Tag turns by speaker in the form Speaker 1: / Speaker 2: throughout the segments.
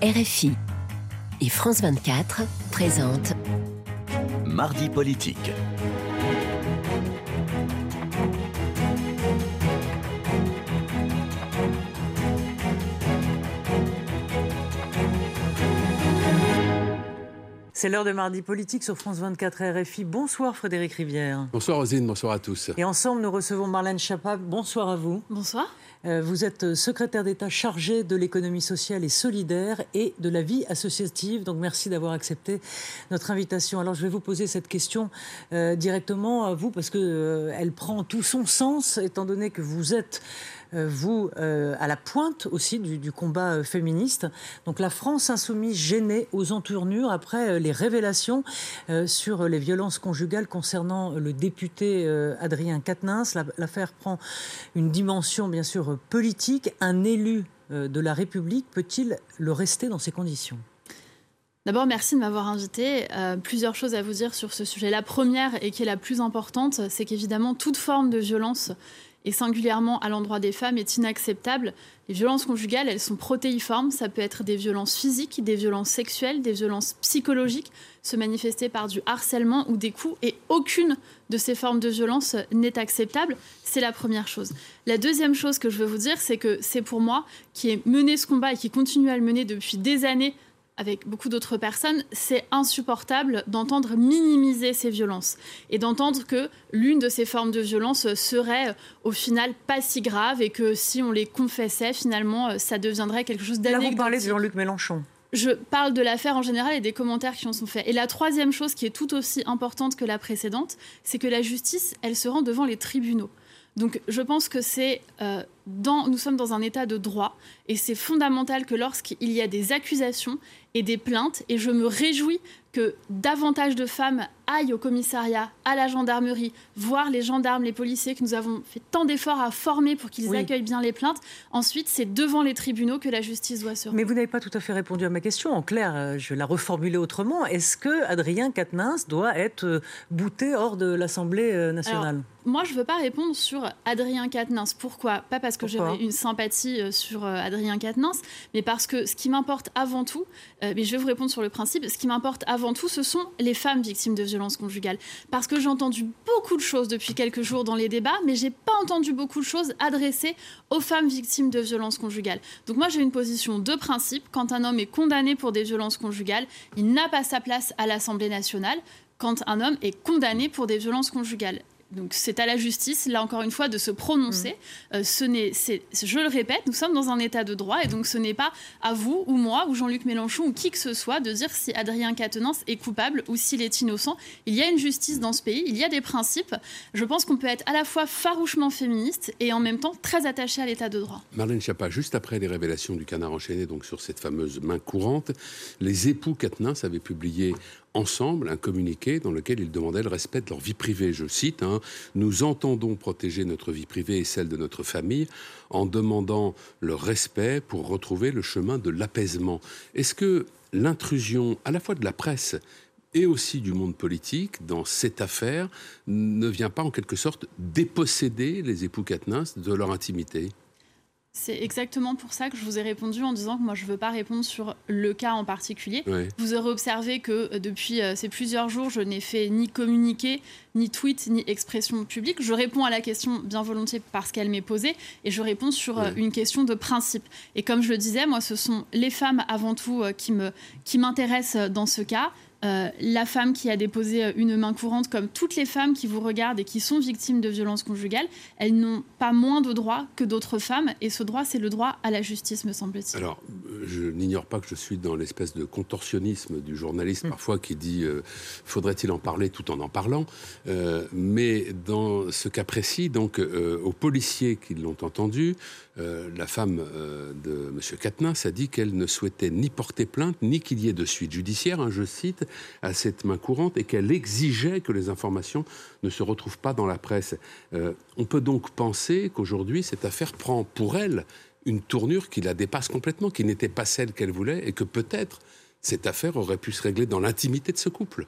Speaker 1: RFI et France 24 présentent
Speaker 2: Mardi politique.
Speaker 3: C'est l'heure de mardi politique sur France 24 RFI. Bonsoir Frédéric Rivière.
Speaker 4: Bonsoir Rosine, bonsoir à tous.
Speaker 3: Et ensemble, nous recevons Marlène Schiappa. Bonsoir à vous.
Speaker 5: Bonsoir.
Speaker 3: Euh, vous êtes secrétaire d'État chargé de l'économie sociale et solidaire et de la vie associative. Donc merci d'avoir accepté notre invitation. Alors je vais vous poser cette question euh, directement à vous parce qu'elle euh, prend tout son sens étant donné que vous êtes euh, vous, euh, à la pointe aussi du, combat euh, féministe. Donc la France insoumise gênée aux entournures après les révélations sur les violences conjugales concernant le député Adrien Quatennens. L'affaire prend une dimension bien sûr politique. Un élu de la République peut-il le rester dans ces conditions?
Speaker 5: D'abord, merci de m'avoir invité. plusieurs choses à vous dire sur ce sujet. La première, et qui est la plus importante, c'est qu'évidemment, toute forme de violence et singulièrement à l'endroit des femmes est inacceptable. Les violences conjugales, elles sont protéiformes. Ça peut être des violences physiques, des violences sexuelles, des violences psychologiques, se manifester par du harcèlement ou des coups. Et aucune de ces formes de violence n'est acceptable. C'est la première chose. La deuxième chose que je veux vous dire, c'est que c'est pour moi, qui ai mené ce combat et qui continue à le mener depuis des années avec beaucoup d'autres personnes, c'est insupportable d'entendre minimiser ces violences et d'entendre que l'une de ces formes de violence serait au final pas si grave et que si on les confessait, finalement, ça deviendrait quelque chose d'anecdotique.
Speaker 3: Là, vous parlez de Jean-Luc Mélenchon
Speaker 5: je parle de l'affaire en général et des commentaires qui en sont faits. Et la troisième chose qui est tout aussi importante que la précédente, c'est que la justice, elle se rend devant les tribunaux. Donc je pense que c'est euh, dans, nous sommes dans un état de droit et c'est fondamental que lorsqu'il y a des accusations et des plaintes, et je me réjouis que davantage de femmes aillent au commissariat, à la gendarmerie, voir les gendarmes, les policiers que nous avons fait tant d'efforts à former pour qu'ils accueillent bien les plaintes. Ensuite, c'est devant les tribunaux que la justice doit se rendre.
Speaker 3: Mais vous n'avez pas tout à fait répondu à ma question. En clair, euh, je vais la reformuler autrement. Est-ce que Adrien Quatennens doit être euh, bouté hors de l'Assemblée euh, nationale?
Speaker 5: Moi, je ne veux pas répondre sur Adrien Quatennens. Pourquoi? Pas parce que j'ai une sympathie sur Adrien Quatennens, mais parce que ce qui m'importe avant tout, mais je vais vous répondre sur le principe, ce qui m'importe avant tout, ce sont les femmes victimes de violences conjugales. Parce que j'ai entendu beaucoup de choses depuis quelques jours dans les débats, mais j'ai pas entendu beaucoup de choses adressées aux femmes victimes de violences conjugales. Donc moi, j'ai une position de principe. Quand un homme est condamné pour des violences conjugales, il n'a pas sa place à l'Assemblée nationale quand un homme est condamné pour des violences conjugales. Donc c'est à la justice, là encore une fois, de se prononcer. Mm. Euh, ce n'est, je le répète, nous sommes dans un état de droit et donc ce n'est pas à vous ou moi ou Jean-Luc Mélenchon ou qui que ce soit de dire si Adrien Quatennens est coupable ou s'il est innocent. Il y a une justice dans ce pays, il y a des principes. Je pense qu'on peut être à la fois farouchement féministe et en même temps très attaché à l'état de droit.
Speaker 4: Marlène Schiappa, juste après les révélations du canard enchaîné, donc sur cette fameuse main courante, les époux Quatennens avaient publié ensemble un communiqué dans lequel ils demandaient le respect de leur vie privée. Je cite, hein, Nous entendons protéger notre vie privée et celle de notre famille en demandant le respect pour retrouver le chemin de l'apaisement. Est-ce que l'intrusion à la fois de la presse et aussi du monde politique dans cette affaire ne vient pas en quelque sorte déposséder les époux Katnins de leur intimité?
Speaker 5: C'est exactement pour ça que je vous ai répondu en disant que moi je ne veux pas répondre sur le cas en particulier. Vous aurez observé que euh, depuis euh, ces plusieurs jours, je n'ai fait ni communiqué, ni tweet, ni expression publique. Je réponds à la question bien volontiers parce qu'elle m'est posée et je réponds sur euh, une question de principe. Et comme je le disais, moi ce sont les femmes avant tout qui m'intéressent qui dans ce cas. Euh, la femme qui a déposé euh, une main courante, comme toutes les femmes qui vous regardent et qui sont victimes de violences conjugales, elles n'ont pas moins de droits que d'autres femmes. Et ce droit, c'est le droit à la justice, me semble-t-il.
Speaker 4: Alors, euh, je n'ignore pas que je suis dans l'espèce de contorsionnisme du journaliste, mm. parfois qui dit faudrait-il en parler tout en en parlant? Mais dans ce cas précis, donc, aux policiers qui l'ont entendu, la femme de M. Katnins a dit qu'elle ne souhaitait ni porter plainte, ni qu'il y ait de suite judiciaire, hein, je cite, à cette main courante et qu'elle exigeait que les informations ne se retrouvent pas dans la presse. Euh, on peut donc penser qu'aujourd'hui, cette affaire prend pour elle une tournure qui la dépasse complètement, qui n'était pas celle qu'elle voulait et que peut-être cette affaire aurait pu se régler dans l'intimité de ce couple.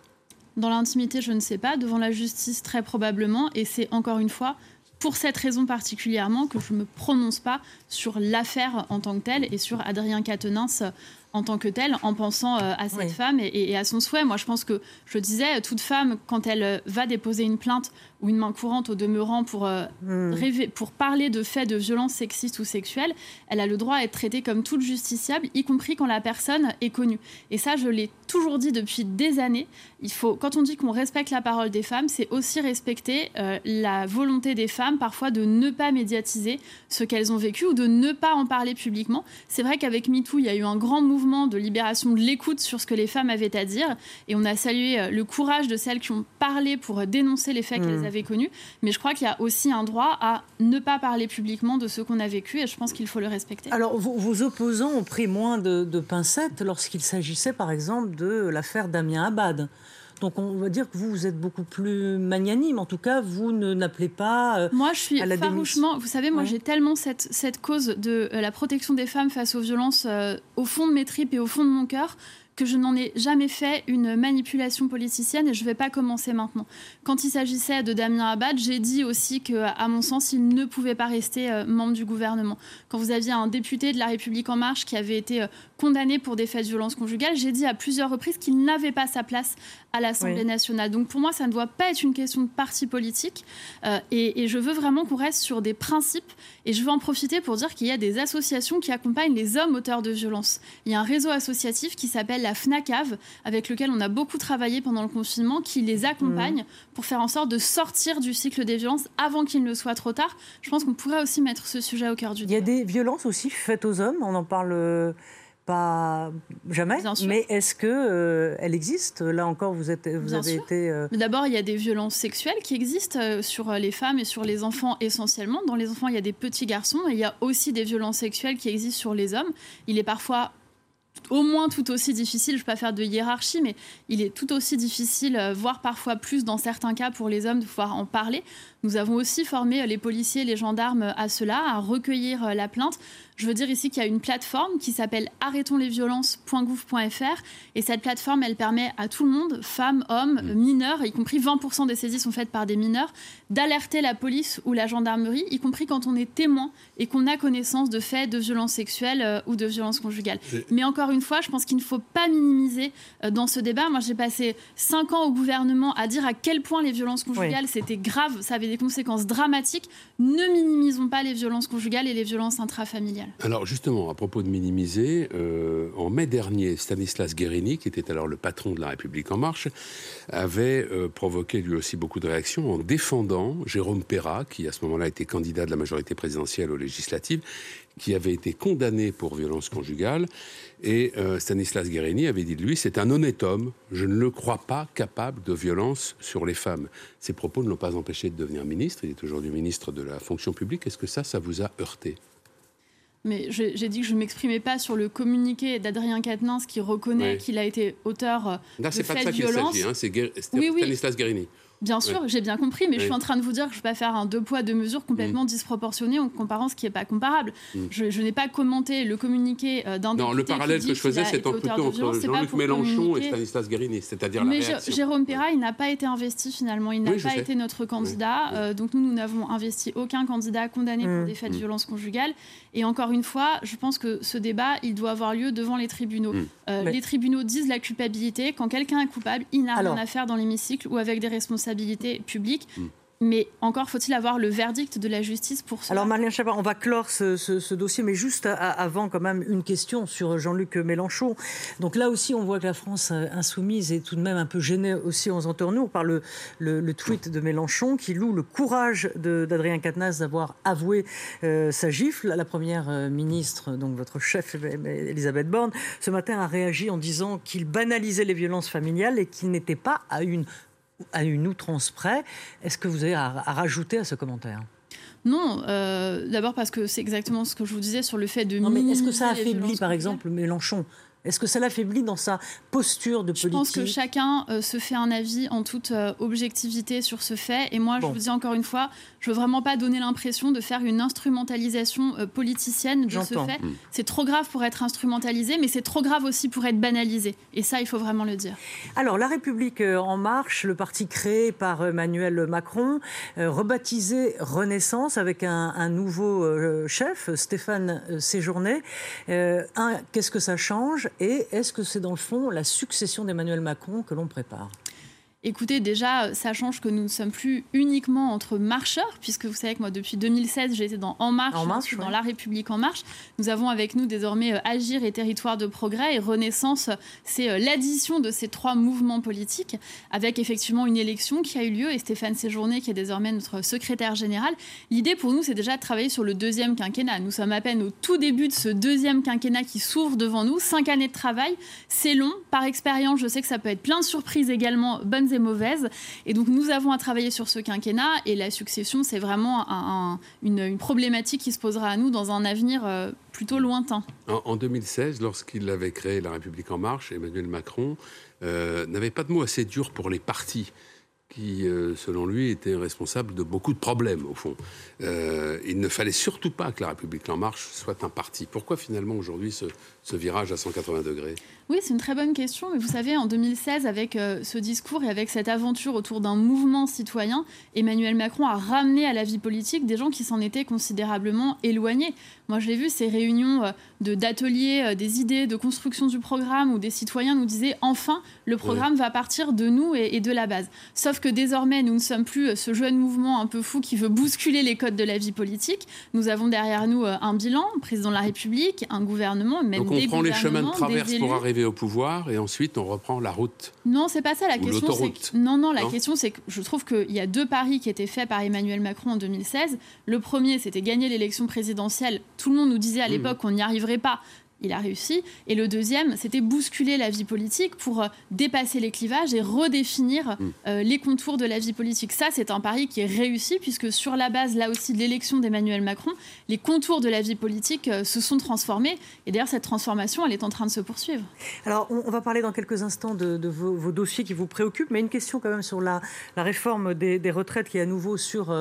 Speaker 5: Dans l'intimité, je ne sais pas, devant la justice très probablement, et c'est encore une fois pour cette raison particulièrement que je ne me prononce pas sur l'affaire en tant que telle et sur Adrien Quatennens en tant que telle en pensant à cette femme et, à son souhait. Moi, je pense que, je disais, toute femme, quand elle va déposer une plainte ou une main courante au demeurant pour, hmm. rêver, pour parler de faits de violence sexiste ou sexuelle, elle a le droit à être traitée comme toute justiciable, y compris quand la personne est connue. Et ça, je l'ai toujours dit depuis des années. Il faut, quand on dit qu'on respecte la parole des femmes, c'est aussi respecter la volonté des femmes parfois de ne pas médiatiser ce qu'elles ont vécu ou de ne pas en parler publiquement. C'est vrai qu'avec MeToo, il y a eu un grand mouvement de libération de l'écoute sur ce que les femmes avaient à dire et on a salué euh, le courage de celles qui ont parlé pour dénoncer les faits qu'elles mmh. avaient connus. Mais je crois qu'il y a aussi un droit à ne pas parler publiquement de ce qu'on a vécu et je pense qu'il faut le respecter.
Speaker 3: Alors, vos, opposants ont pris moins de, de pincettes lorsqu'il s'agissait par exemple de l'affaire Damien Abad. Donc on va dire que vous, vous êtes beaucoup plus magnanime. En tout cas, vous ne n'appelez pas
Speaker 5: euh, Moi, je suis farouchement... Vous savez, moi, j'ai tellement cette, cette cause de euh, la protection des femmes face aux violences euh, au fond de mes tripes et au fond de mon cœur que je n'en ai jamais fait une manipulation politicienne et je ne vais pas commencer maintenant. Quand il s'agissait de Damien Abad, j'ai dit aussi que, à mon sens, il ne pouvait pas rester membre du gouvernement. Quand vous aviez un député de La République en marche qui avait été condamné pour des faits de violence conjugale, j'ai dit à plusieurs reprises qu'il n'avait pas sa place à l'Assemblée nationale. Donc pour moi, ça ne doit pas être une question de parti politique. Euh, et, je veux vraiment qu'on reste sur des principes. Et je veux en profiter pour dire qu'il y a des associations qui accompagnent les hommes auteurs de violences. Il y a un réseau associatif qui s'appelle la FNACAV, avec lequel on a beaucoup travaillé pendant le confinement, qui les accompagne mmh. pour faire en sorte de sortir du cycle des violences avant qu'il ne soit trop tard. Je pense qu'on pourrait aussi mettre ce sujet au cœur du
Speaker 3: débat. Il y a des violences aussi faites aux hommes. On en parle euh, pas jamais, mais est-ce que euh, elle existe? Là encore, vous, êtes, vous avez été. Euh,
Speaker 5: d'abord, il y a des violences sexuelles qui existent euh, sur les femmes et sur les enfants essentiellement. Dans les enfants, il y a des petits garçons et il y a aussi des violences sexuelles qui existent sur les hommes. Il est parfois au moins tout aussi difficile, je ne vais pas faire de hiérarchie, mais il est tout aussi difficile, voire parfois plus dans certains cas pour les hommes, de pouvoir en parler. Nous avons aussi formé les policiers, les gendarmes à cela, à recueillir la plainte. Je veux dire ici qu'il y a une plateforme qui s'appelle arrêtonslesviolences.gouv.fr et cette plateforme, elle permet à tout le monde, femmes, hommes, mm. mineurs, y compris 20% des saisies sont faites par des mineurs, d'alerter la police ou la gendarmerie, y compris quand on est témoin et qu'on a connaissance de faits de violences sexuelles euh, ou de violences conjugales. Mais encore une fois, je pense qu'il ne faut pas minimiser euh, dans ce débat. Moi, j'ai passé 5 ans au gouvernement à dire à quel point les violences conjugales, c'était grave, ça avait des conséquences dramatiques. Ne minimisons pas les violences conjugales et les violences intrafamiliales.
Speaker 4: Alors justement, à propos de minimiser, euh, en mai dernier, Stanislas Guérini, qui était alors le patron de la République en marche, avait euh, provoqué lui aussi beaucoup de réactions en défendant Jérôme Perra, qui à ce moment-là était candidat de la majorité présidentielle aux législatives, qui avait été condamné pour violence conjugale. Et euh, Stanislas Guérini avait dit de lui, c'est un honnête homme, je ne le crois pas capable de violence sur les femmes. Ces propos ne l'ont pas empêché de devenir ministre, il est aujourd'hui ministre de la fonction publique. Est-ce que ça, ça vous a heurté?
Speaker 5: Mais j'ai dit que je ne m'exprimais pas sur le communiqué d'Adrien Quatennens qui reconnaît qu'il a été auteur de faits de violence.
Speaker 4: Hein, c'est Stanislas Guérini.
Speaker 5: Bien sûr, j'ai bien compris, mais je suis en train de vous dire que je ne vais pas faire un deux poids, deux mesures complètement mm. disproportionné en comparant ce qui n'est pas comparable. Mm. Je, n'ai pas commenté le communiqué euh, d'un
Speaker 4: Non, le parallèle que je faisais, c'est plutôt entre Jean-Luc Mélenchon et Stanislas Guérini, c'est-à-dire la Mais
Speaker 5: Jérôme Perra, il n'a pas été investi finalement, il n'a pas été notre candidat. Euh, donc nous, nous n'avons investi aucun candidat condamné pour mm. des faits de violence conjugale. Et encore une fois, je pense que ce débat, il doit avoir lieu devant les tribunaux. Euh, les tribunaux disent la culpabilité. Quand quelqu'un est coupable, il n'a rien à faire dans l'hémicycle ou avec des responsabilités publique. Mm. Mais encore faut-il avoir le verdict de la justice pour cela.
Speaker 3: Alors Marlène Schiappa, on va clore ce, dossier, mais juste avant quand même une question sur Jean-Luc Mélenchon. Donc là aussi, on voit que la France insoumise est tout de même un peu gênée aussi en nous par le, le, tweet de Mélenchon qui loue le courage d'Adrien Quatennens d'avoir avoué euh, sa gifle. La première euh, ministre, donc votre chef Elisabeth Borne, ce matin a réagi en disant qu'il banalisait les violences familiales et qu'il n'était pas à une à une outrance près. Est-ce que vous avez à, rajouter à ce commentaire?
Speaker 5: Non, euh, d'abord parce que c'est exactement ce que je vous disais sur le fait de.
Speaker 3: Non, mais est-ce que ça affaiblit, par exemple, Mélenchon? Est-ce que ça l'affaiblit dans sa posture de politique
Speaker 5: Je pense que chacun euh, se fait un avis en toute euh, objectivité sur ce fait. Et moi, je vous dis encore une fois, je veux vraiment pas donner l'impression de faire une instrumentalisation euh, politicienne de ce fait. Mm. C'est trop grave pour être instrumentalisé, mais c'est trop grave aussi pour être banalisé. Et ça, il faut vraiment le dire.
Speaker 3: Alors, La République en marche, le parti créé par Emmanuel Macron, rebaptisé Renaissance avec un, un nouveau chef, Stéphane Séjourné. un, qu'est-ce que ça change? Et est-ce que c'est dans le fond la succession d'Emmanuel Macron que l'on prépare?
Speaker 5: Écoutez, déjà, ça change que nous ne sommes plus uniquement entre marcheurs, puisque vous savez que moi, depuis 2016, j'ai été dans En Marche, dans La République En Marche. Nous avons avec nous désormais euh, Agir et Territoire de Progrès et Renaissance. C'est euh, l'addition de ces trois mouvements politiques, avec effectivement une élection qui a eu lieu et Stéphane Séjourné, qui est désormais notre secrétaire général. L'idée pour nous, c'est déjà de travailler sur le deuxième quinquennat. Nous sommes à peine au tout début de ce deuxième quinquennat qui s'ouvre devant nous. Cinq années de travail, c'est long. Par expérience, je sais que ça peut être plein de surprises également, bonnes et mauvaises. Et donc nous avons à travailler sur ce quinquennat et la succession, c'est vraiment une, problématique qui se posera à nous dans un avenir euh, plutôt lointain.
Speaker 4: En, 2016, lorsqu'il avait créé La République en marche, Emmanuel Macron euh, n'avait pas de mots assez durs pour les partis qui, euh, selon lui, était responsable de beaucoup de problèmes, au fond. il ne fallait surtout pas que La République En Marche soit un parti. Pourquoi, finalement, aujourd'hui, ce, ce virage à 180 degrés?
Speaker 5: Oui, c'est une très bonne question. Mais vous savez, en 2016, avec euh, ce discours et avec cette aventure autour d'un mouvement citoyen, Emmanuel Macron a ramené à la vie politique des gens qui s'en étaient considérablement éloignés. Moi, je l'ai vu, ces réunions euh, de d'ateliers, euh, des idées, de construction du programme, où des citoyens nous disaient enfin, le programme va partir de nous et, et, de la base. Sauf que désormais, nous ne sommes plus ce jeune mouvement un peu fou qui veut bousculer les codes de la vie politique. Nous avons derrière nous un bilan, président de la République, un gouvernement, même
Speaker 4: on prend les chemins de traverse pour arriver au pouvoir et ensuite on reprend la route.
Speaker 5: Non, c'est pas ça la question. Non, non, la question c'est que je trouve qu'il y a deux paris qui étaient faits par Emmanuel Macron en 2016. Le premier, c'était gagner l'élection présidentielle. Tout le monde nous disait à mmh. l'époque qu'on n'y arriverait pas il a réussi. Et le deuxième, c'était bousculer la vie politique pour euh, dépasser les clivages et redéfinir mm. euh, les contours de la vie politique. Ça, c'est un pari qui est réussi, puisque sur la base, là aussi, de l'élection d'Emmanuel Macron, les contours de la vie politique euh, se sont transformés. Et d'ailleurs, cette transformation, elle est en train de se poursuivre.
Speaker 3: Alors, on, va parler dans quelques instants de, vos, dossiers qui vous préoccupent, mais une question quand même sur la, réforme des, retraites qui est à nouveau sur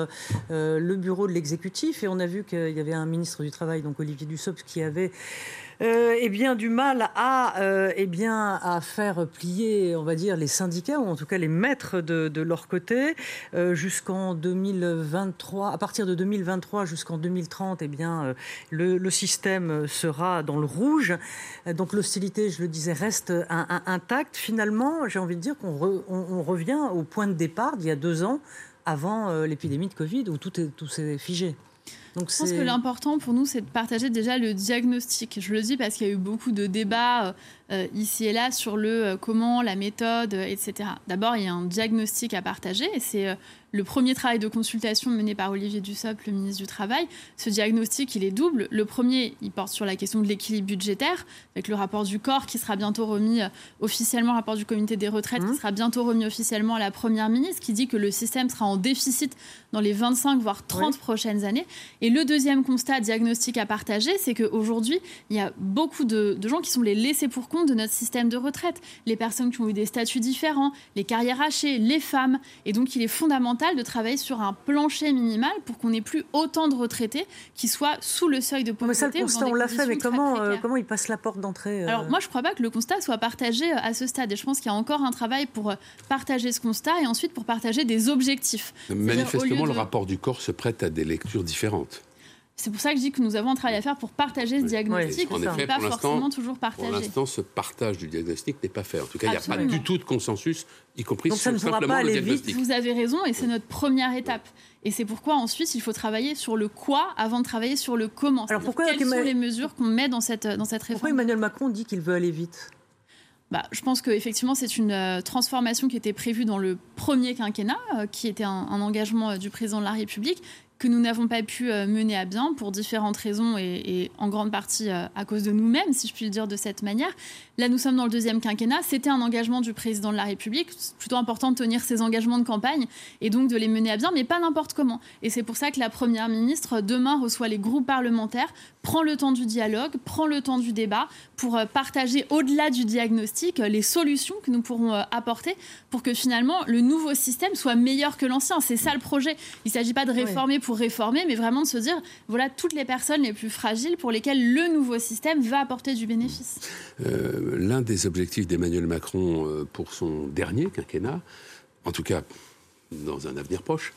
Speaker 3: le bureau de l'exécutif. Et on a vu qu'il y avait un ministre du Travail, donc Olivier Dussopt, qui avait euh, eh bien, du mal à, euh, eh bien, à faire plier, on va dire, les syndicats, ou en tout cas les mettre de, leur côté. Euh, jusqu'en 2023, à partir de 2023 jusqu'en 2030, eh bien, le, système sera dans le rouge. Donc l'hostilité, je le disais, reste intacte. Finalement, j'ai envie de dire qu'on on revient au point de départ d'il y a deux ans, avant l'épidémie de Covid, où tout, est, tout s'est figé.
Speaker 5: Donc je pense que l'important pour nous, c'est de partager déjà le diagnostic. Je le dis parce qu'il y a eu beaucoup de débats euh, ici et là sur le euh, comment, la méthode, euh, etc. D'abord, il y a un diagnostic à partager et c'est le premier travail de consultation mené par Olivier Dussopt, le ministre du Travail. Ce diagnostic, il est double. Le premier, il porte sur la question de l'équilibre budgétaire, avec le rapport du corps qui sera bientôt remis officiellement, le rapport du comité des retraites qui mmh. sera bientôt remis officiellement à la Première ministre, qui dit que le système sera en déficit dans les 25 voire 30 prochaines années. Et le deuxième constat diagnostic à partager, c'est qu'aujourd'hui, il y a beaucoup de, de gens qui sont les laissés pour compte de notre système de retraite. Les personnes qui ont eu des statuts différents, les carrières hachées, les femmes. Et donc, il est fondamental de travailler sur un plancher minimal pour qu'on n'ait plus autant de retraités qui soient sous le seuil de pauvreté. Mais
Speaker 3: ça, le constat, on l'a fait, mais comment, euh, comment ils passent la porte d'entrée
Speaker 5: euh Alors, moi, je ne crois pas que le constat soit partagé euh, à ce stade. Et je pense qu'il y a encore un travail pour partager ce constat et ensuite pour partager des objectifs.
Speaker 4: Manifestement, le rapport du corps se prête à des lectures différentes.
Speaker 5: C'est pour ça que je dis que nous avons un travail à faire pour partager ce diagnostic. Oui. n'est pas forcément toujours partagé.
Speaker 4: Pour l'instant, ce partage du diagnostic n'est pas fait. En tout cas, il n'y a pas du tout de consensus, y compris sur simplement
Speaker 5: pas
Speaker 4: le diagnostic.
Speaker 5: Vite. Vous avez raison, et c'est notre première étape. Et c'est pourquoi ensuite, il faut travailler sur le quoi avant de travailler sur le comment. Alors pourquoi Quelles sont les mesures qu'on met dans cette, dans cette réforme
Speaker 3: Pourquoi Emmanuel Macron dit qu'il veut aller vite?
Speaker 5: Bah, je pense qu'effectivement, c'est une euh, transformation qui était prévue dans le premier quinquennat, euh, qui était un, un engagement euh, du président de la République, que nous n'avons pas pu euh, mener à bien pour différentes raisons et, en grande partie euh, à cause de nous-mêmes, si je puis le dire de cette manière. Là, nous sommes dans le deuxième quinquennat. C'était un engagement du président de la République. C'est plutôt important de tenir ses engagements de campagne et donc de les mener à bien, mais pas n'importe comment. Et c'est pour ça que la Première ministre, demain, reçoit les groupes parlementaires, prend le temps du dialogue, prend le temps du débat pour euh, partager au-delà du diagnostic les solutions que nous pourrons apporter pour que finalement le nouveau système soit meilleur que l'ancien. C'est ça le projet. Il ne s'agit pas de réformer pour réformer, mais vraiment de se dire, voilà toutes les personnes les plus fragiles pour lesquelles le nouveau système va apporter du bénéfice.
Speaker 4: Euh, l'un des objectifs d'Emmanuel Macron euh, pour son dernier quinquennat, en tout cas dans un avenir proche,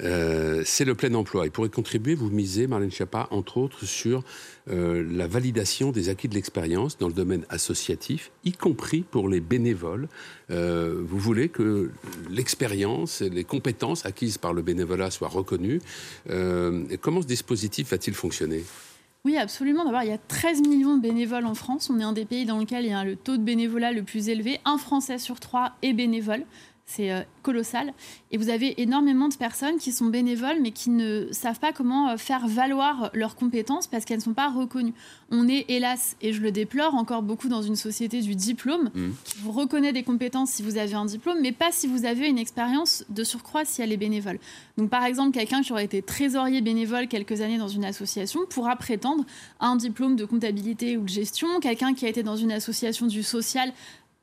Speaker 4: euh, c'est le plein emploi. Il pourrait contribuer, vous misez, Marlène Schiappa, entre autres, sur euh, la validation des acquis de l'expérience dans le domaine associatif, y compris pour les bénévoles. Euh, vous voulez que l'expérience et les compétences acquises par le bénévolat soient reconnues. comment ce dispositif va-t-il fonctionner?
Speaker 5: Oui, absolument. D'abord, il y a 13 millions de bénévoles en France. On est un des pays dans lequel il y a le taux de bénévolat le plus élevé. Un Français sur trois est bénévole. C'est euh, colossal. Et vous avez énormément de personnes qui sont bénévoles, mais qui ne savent pas comment euh, faire valoir leurs compétences parce qu'elles ne sont pas reconnues. On est, hélas, et je le déplore, encore beaucoup dans une société du diplôme, mmh. qui vous reconnaît des compétences si vous avez un diplôme, mais pas si vous avez une expérience de surcroît si elle est bénévole. Donc, par exemple, quelqu'un qui aurait été trésorier bénévole quelques années dans une association pourra prétendre à un diplôme de comptabilité ou de gestion. Quelqu'un qui a été dans une association du social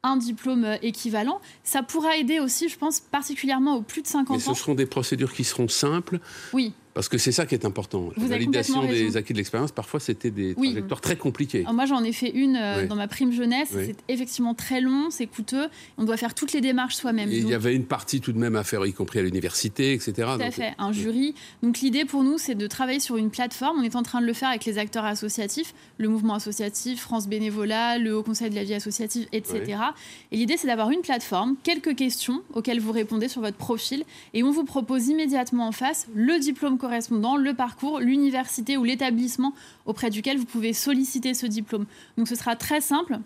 Speaker 5: un diplôme euh, équivalent. Ça pourra aider aussi, je pense, particulièrement aux plus de 50 ans.
Speaker 4: Mais ce seront des procédures qui seront simples.
Speaker 5: Oui.
Speaker 4: Parce que c'est ça qui est important.
Speaker 5: la
Speaker 4: validation des acquis de l'expérience, parfois, c'était des trajectoires très compliquées.
Speaker 5: moi, j'en ai fait une euh, dans ma prime jeunesse. C'est effectivement très long, c'est coûteux. On doit faire toutes les démarches soi-même.
Speaker 4: il y avait une partie tout de même à faire, y compris à l'université, etc.
Speaker 5: Tout à fait, un jury. Donc l'idée pour nous, c'est de travailler sur une plateforme. On est en train de le faire avec les acteurs associatifs, le mouvement associatif, France Bénévolat, le Haut Conseil de la vie associative, etc. Et l'idée, c'est d'avoir une plateforme, quelques questions auxquelles vous répondez sur votre profil, et on vous propose immédiatement en face le diplôme correspondant, le parcours, l'université ou l'établissement auprès duquel vous pouvez solliciter ce diplôme. Donc ce sera très simple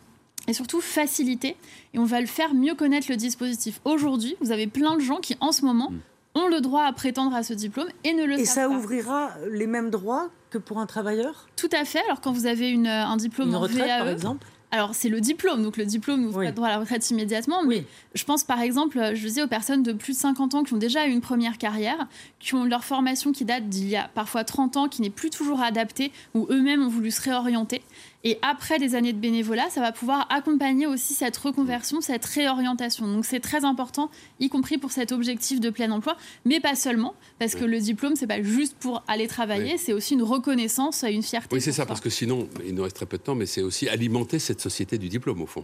Speaker 5: et surtout facilité et on va le faire mieux connaître le dispositif. Aujourd'hui, vous avez plein de gens qui en ce moment mm. ont le droit à prétendre à ce diplôme et ne le
Speaker 3: et
Speaker 5: savent
Speaker 3: pas.
Speaker 5: Et
Speaker 3: ça ouvrira les mêmes droits que pour un travailleur?
Speaker 5: Tout à fait. Alors quand vous avez une, un diplôme
Speaker 3: une
Speaker 5: en
Speaker 3: retraite,
Speaker 5: VAE,
Speaker 3: par exemple?
Speaker 5: Alors, c'est le diplôme, donc le diplôme nous oui. droit à la retraite immédiatement. Mais je pense par exemple, je dis aux personnes de plus de 50 ans qui ont déjà eu une première carrière, qui ont leur formation qui date d'il y a parfois 30 ans, qui n'est plus toujours adaptée, ou eux-mêmes ont voulu se réorienter. Et après des années de bénévolat, ça va pouvoir accompagner aussi cette reconversion, cette réorientation. Donc c'est très important, y compris pour cet objectif de plein emploi, mais pas seulement, parce que le diplôme, c'est pas juste pour aller travailler, c'est aussi une reconnaissance, une fierté.
Speaker 4: Oui, c'est ça, parce que sinon, il nous reste très peu de temps, mais c'est aussi alimenter cette société du diplôme, au fond.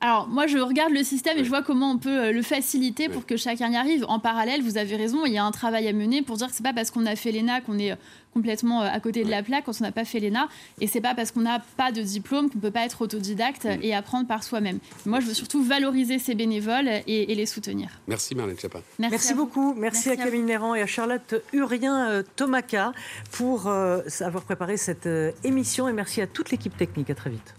Speaker 5: Alors moi je regarde le système et je vois comment on peut euh, le faciliter pour que chacun y arrive. En parallèle, vous avez raison, il y a un travail à mener pour dire que c'est pas parce qu'on a fait l'ENA qu'on est euh, complètement euh, à côté de la plaque quand on n'a pas fait l'ENA et c'est pas parce qu'on n'a pas de diplôme qu'on peut pas être autodidacte et apprendre par soi-même. Moi je veux surtout valoriser ces bénévoles et, les soutenir.
Speaker 4: Merci Marlène Chapin.
Speaker 3: Merci, beaucoup. Merci, à Camille Néran et à Charlotte Urien Tomaca pour avoir préparé cette émission et merci à toute l'équipe technique. À très vite.